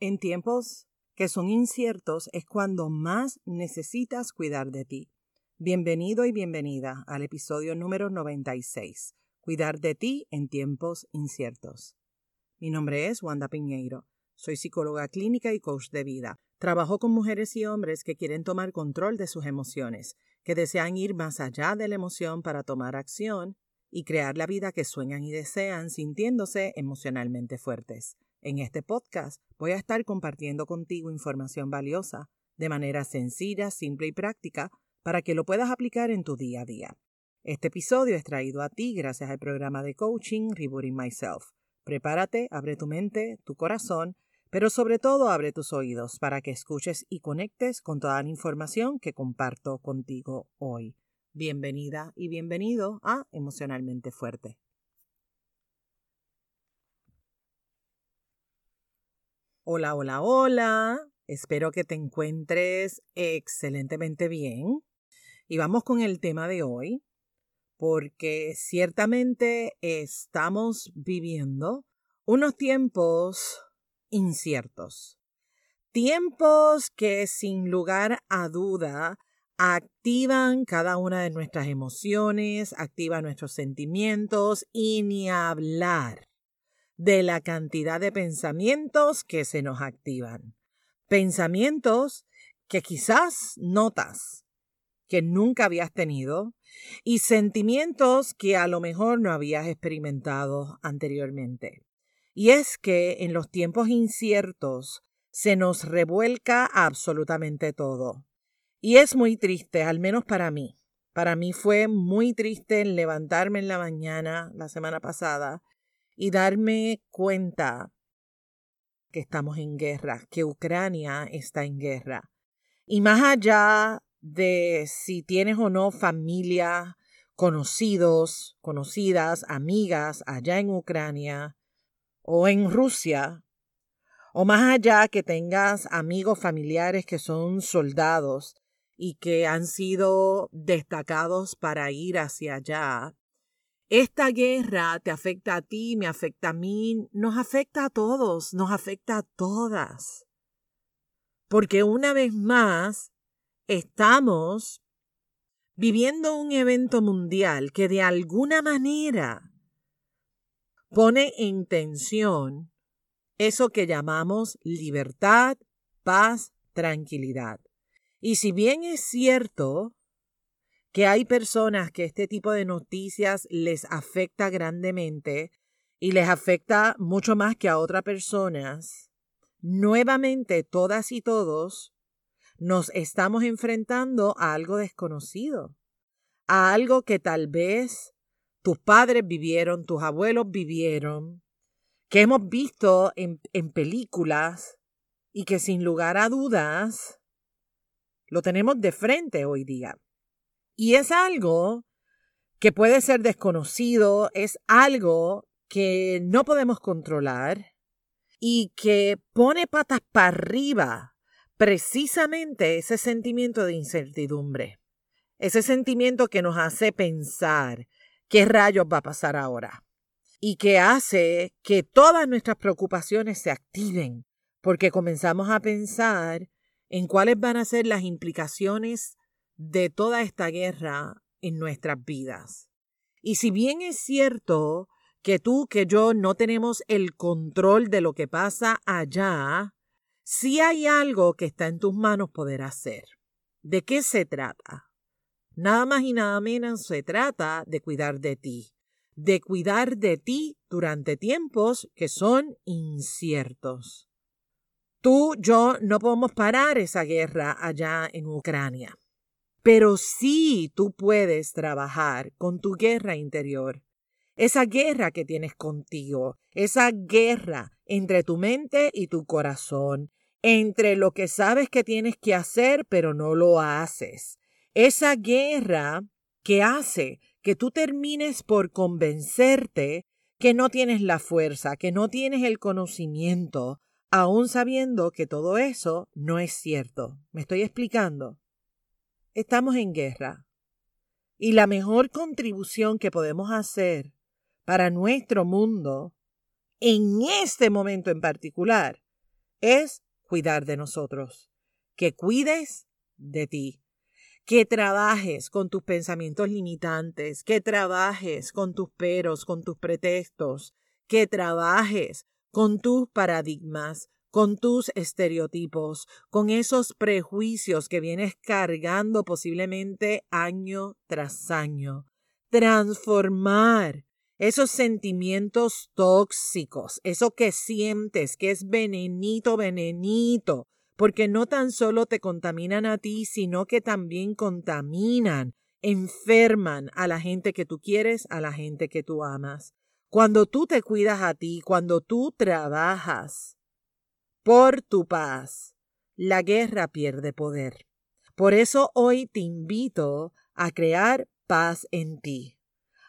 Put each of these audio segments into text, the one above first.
En tiempos que son inciertos es cuando más necesitas cuidar de ti. Bienvenido y bienvenida al episodio número 96, Cuidar de ti en tiempos inciertos. Mi nombre es Wanda Piñeiro. Soy psicóloga clínica y coach de vida. Trabajo con mujeres y hombres que quieren tomar control de sus emociones, que desean ir más allá de la emoción para tomar acción y crear la vida que sueñan y desean sintiéndose emocionalmente fuertes. En este podcast voy a estar compartiendo contigo información valiosa de manera sencilla, simple y práctica para que lo puedas aplicar en tu día a día. Este episodio es traído a ti gracias al programa de coaching Rebooting Myself. Prepárate, abre tu mente, tu corazón, pero sobre todo abre tus oídos para que escuches y conectes con toda la información que comparto contigo hoy. Bienvenida y bienvenido a Emocionalmente Fuerte. Hola, hola, hola. Espero que te encuentres excelentemente bien. Y vamos con el tema de hoy, porque ciertamente estamos viviendo unos tiempos inciertos. Tiempos que sin lugar a duda activan cada una de nuestras emociones, activan nuestros sentimientos y ni hablar de la cantidad de pensamientos que se nos activan. Pensamientos que quizás notas que nunca habías tenido y sentimientos que a lo mejor no habías experimentado anteriormente. Y es que en los tiempos inciertos se nos revuelca absolutamente todo. Y es muy triste, al menos para mí. Para mí fue muy triste levantarme en la mañana la semana pasada y darme cuenta que estamos en guerra, que Ucrania está en guerra. Y más allá de si tienes o no familia, conocidos, conocidas, amigas allá en Ucrania o en Rusia, o más allá que tengas amigos familiares que son soldados y que han sido destacados para ir hacia allá, esta guerra te afecta a ti, me afecta a mí, nos afecta a todos, nos afecta a todas. Porque una vez más estamos viviendo un evento mundial que de alguna manera pone en tensión eso que llamamos libertad, paz, tranquilidad. Y si bien es cierto que hay personas que este tipo de noticias les afecta grandemente y les afecta mucho más que a otras personas, nuevamente todas y todos nos estamos enfrentando a algo desconocido, a algo que tal vez tus padres vivieron, tus abuelos vivieron, que hemos visto en, en películas y que sin lugar a dudas lo tenemos de frente hoy día. Y es algo que puede ser desconocido, es algo que no podemos controlar y que pone patas para arriba precisamente ese sentimiento de incertidumbre, ese sentimiento que nos hace pensar qué rayos va a pasar ahora y que hace que todas nuestras preocupaciones se activen porque comenzamos a pensar en cuáles van a ser las implicaciones de toda esta guerra en nuestras vidas. Y si bien es cierto que tú, que yo no tenemos el control de lo que pasa allá, sí hay algo que está en tus manos poder hacer. ¿De qué se trata? Nada más y nada menos se trata de cuidar de ti, de cuidar de ti durante tiempos que son inciertos. Tú, yo no podemos parar esa guerra allá en Ucrania. Pero sí tú puedes trabajar con tu guerra interior, esa guerra que tienes contigo, esa guerra entre tu mente y tu corazón, entre lo que sabes que tienes que hacer pero no lo haces. Esa guerra que hace que tú termines por convencerte que no tienes la fuerza, que no tienes el conocimiento, aun sabiendo que todo eso no es cierto. ¿Me estoy explicando? Estamos en guerra. Y la mejor contribución que podemos hacer para nuestro mundo, en este momento en particular, es cuidar de nosotros, que cuides de ti, que trabajes con tus pensamientos limitantes, que trabajes con tus peros, con tus pretextos, que trabajes con tus paradigmas, con tus estereotipos, con esos prejuicios que vienes cargando posiblemente año tras año. Transformar esos sentimientos tóxicos, eso que sientes que es venenito, venenito, porque no tan solo te contaminan a ti, sino que también contaminan, enferman a la gente que tú quieres, a la gente que tú amas. Cuando tú te cuidas a ti, cuando tú trabajas por tu paz, la guerra pierde poder. Por eso hoy te invito a crear paz en ti,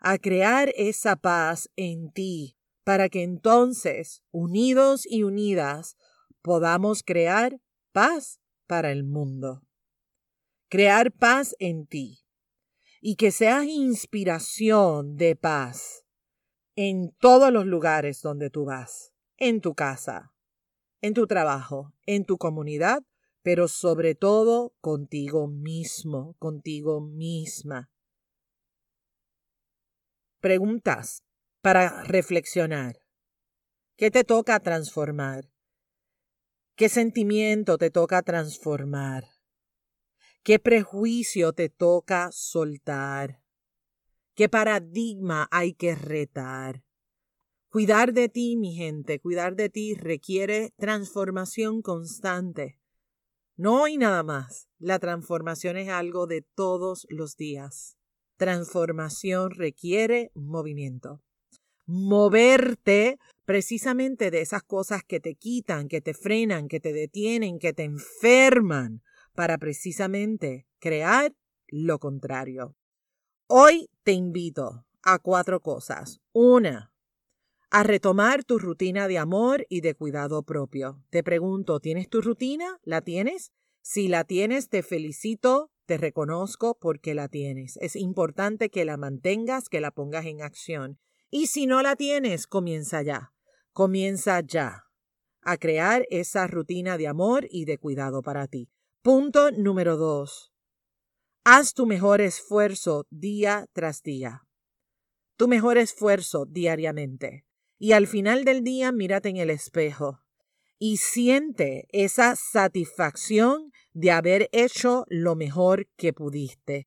a crear esa paz en ti, para que entonces, unidos y unidas, podamos crear paz para el mundo. Crear paz en ti y que seas inspiración de paz en todos los lugares donde tú vas, en tu casa, en tu trabajo, en tu comunidad, pero sobre todo contigo mismo, contigo misma. Preguntas para reflexionar. ¿Qué te toca transformar? ¿Qué sentimiento te toca transformar? ¿Qué prejuicio te toca soltar? ¿Qué paradigma hay que retar? Cuidar de ti, mi gente, cuidar de ti requiere transformación constante. No hay nada más. La transformación es algo de todos los días. Transformación requiere movimiento. Moverte precisamente de esas cosas que te quitan, que te frenan, que te detienen, que te enferman, para precisamente crear lo contrario. Hoy te invito a cuatro cosas. Una, a retomar tu rutina de amor y de cuidado propio. Te pregunto, ¿tienes tu rutina? ¿La tienes? Si la tienes, te felicito, te reconozco porque la tienes. Es importante que la mantengas, que la pongas en acción. Y si no la tienes, comienza ya. Comienza ya a crear esa rutina de amor y de cuidado para ti. Punto número dos. Haz tu mejor esfuerzo día tras día. Tu mejor esfuerzo diariamente. Y al final del día mírate en el espejo y siente esa satisfacción de haber hecho lo mejor que pudiste.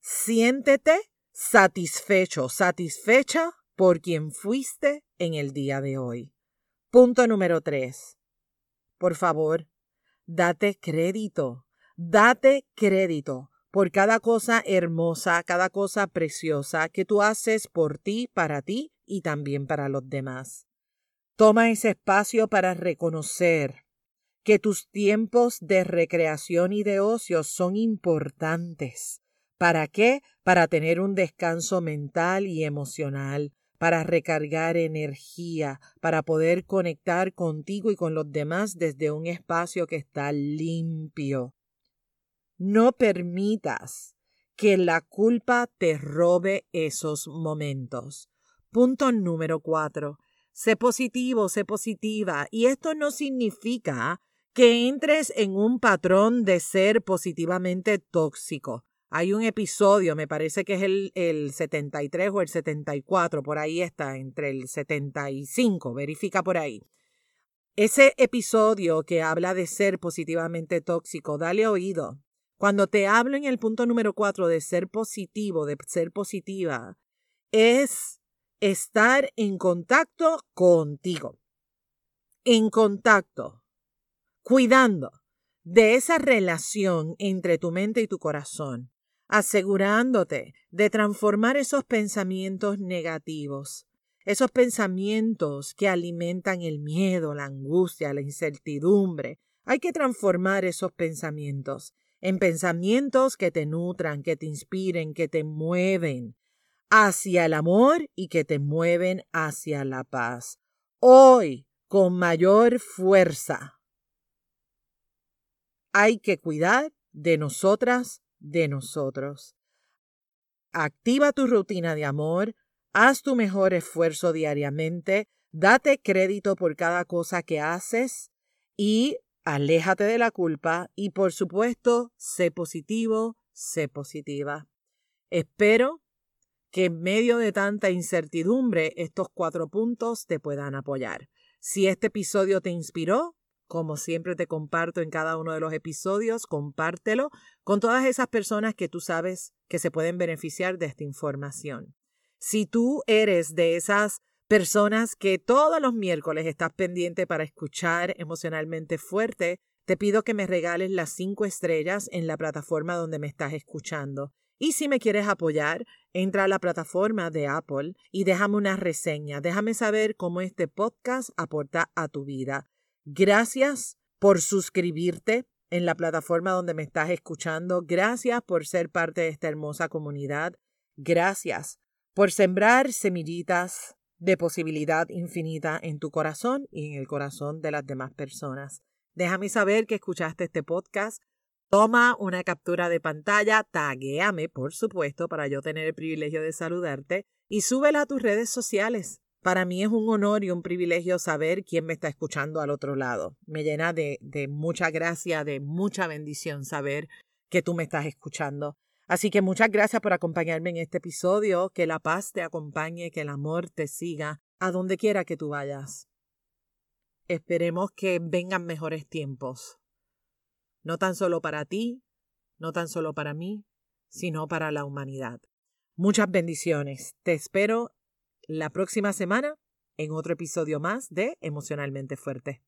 Siéntete satisfecho, satisfecha por quien fuiste en el día de hoy. Punto número tres. Por favor, date crédito, date crédito por cada cosa hermosa, cada cosa preciosa que tú haces por ti, para ti y también para los demás. Toma ese espacio para reconocer que tus tiempos de recreación y de ocio son importantes. ¿Para qué? Para tener un descanso mental y emocional, para recargar energía, para poder conectar contigo y con los demás desde un espacio que está limpio, no permitas que la culpa te robe esos momentos. Punto número cuatro. Sé positivo, sé positiva. Y esto no significa que entres en un patrón de ser positivamente tóxico. Hay un episodio, me parece que es el, el 73 o el 74, por ahí está, entre el 75, verifica por ahí. Ese episodio que habla de ser positivamente tóxico, dale oído. Cuando te hablo en el punto número cuatro de ser positivo, de ser positiva, es estar en contacto contigo, en contacto, cuidando de esa relación entre tu mente y tu corazón, asegurándote de transformar esos pensamientos negativos, esos pensamientos que alimentan el miedo, la angustia, la incertidumbre. Hay que transformar esos pensamientos en pensamientos que te nutran, que te inspiren, que te mueven hacia el amor y que te mueven hacia la paz. Hoy, con mayor fuerza, hay que cuidar de nosotras, de nosotros. Activa tu rutina de amor, haz tu mejor esfuerzo diariamente, date crédito por cada cosa que haces y aléjate de la culpa y por supuesto, sé positivo, sé positiva. Espero que en medio de tanta incertidumbre estos cuatro puntos te puedan apoyar. Si este episodio te inspiró, como siempre te comparto en cada uno de los episodios, compártelo con todas esas personas que tú sabes que se pueden beneficiar de esta información. Si tú eres de esas personas que todos los miércoles estás pendiente para escuchar emocionalmente fuerte, te pido que me regales las cinco estrellas en la plataforma donde me estás escuchando. Y si me quieres apoyar, entra a la plataforma de Apple y déjame una reseña. Déjame saber cómo este podcast aporta a tu vida. Gracias por suscribirte en la plataforma donde me estás escuchando. Gracias por ser parte de esta hermosa comunidad. Gracias por sembrar semillitas de posibilidad infinita en tu corazón y en el corazón de las demás personas. Déjame saber que escuchaste este podcast. Toma una captura de pantalla, taguéame, por supuesto, para yo tener el privilegio de saludarte y súbela a tus redes sociales. Para mí es un honor y un privilegio saber quién me está escuchando al otro lado. Me llena de, de mucha gracia, de mucha bendición saber que tú me estás escuchando. Así que muchas gracias por acompañarme en este episodio. Que la paz te acompañe, que el amor te siga a donde quiera que tú vayas. Esperemos que vengan mejores tiempos. No tan solo para ti, no tan solo para mí, sino para la humanidad. Muchas bendiciones. Te espero la próxima semana en otro episodio más de Emocionalmente Fuerte.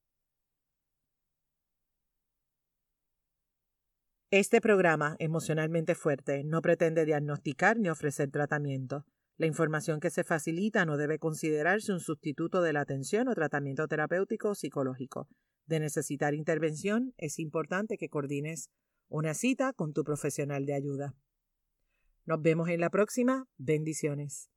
Este programa, emocionalmente fuerte, no pretende diagnosticar ni ofrecer tratamiento. La información que se facilita no debe considerarse un sustituto de la atención o tratamiento terapéutico o psicológico. De necesitar intervención, es importante que coordines una cita con tu profesional de ayuda. Nos vemos en la próxima. Bendiciones.